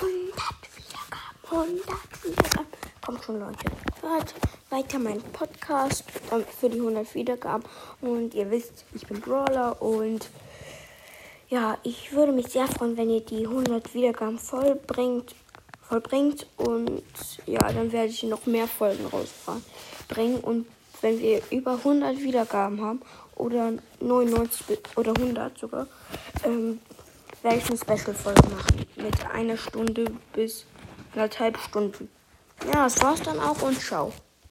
100 Wiedergaben. 100 Wiedergaben. Kommt schon, Leute. Hört weiter meinen Podcast für die 100 Wiedergaben. Und ihr wisst, ich bin Brawler und ja, ich würde mich sehr freuen, wenn ihr die 100 Wiedergaben vollbringt, vollbringt und ja, dann werde ich noch mehr Folgen rausbringen und wenn wir über 100 Wiedergaben haben oder 99 oder 100 sogar, ähm, werde ich eine Special-Folge machen mit einer Stunde bis anderthalb Stunden. Ja, das war's dann auch und ciao.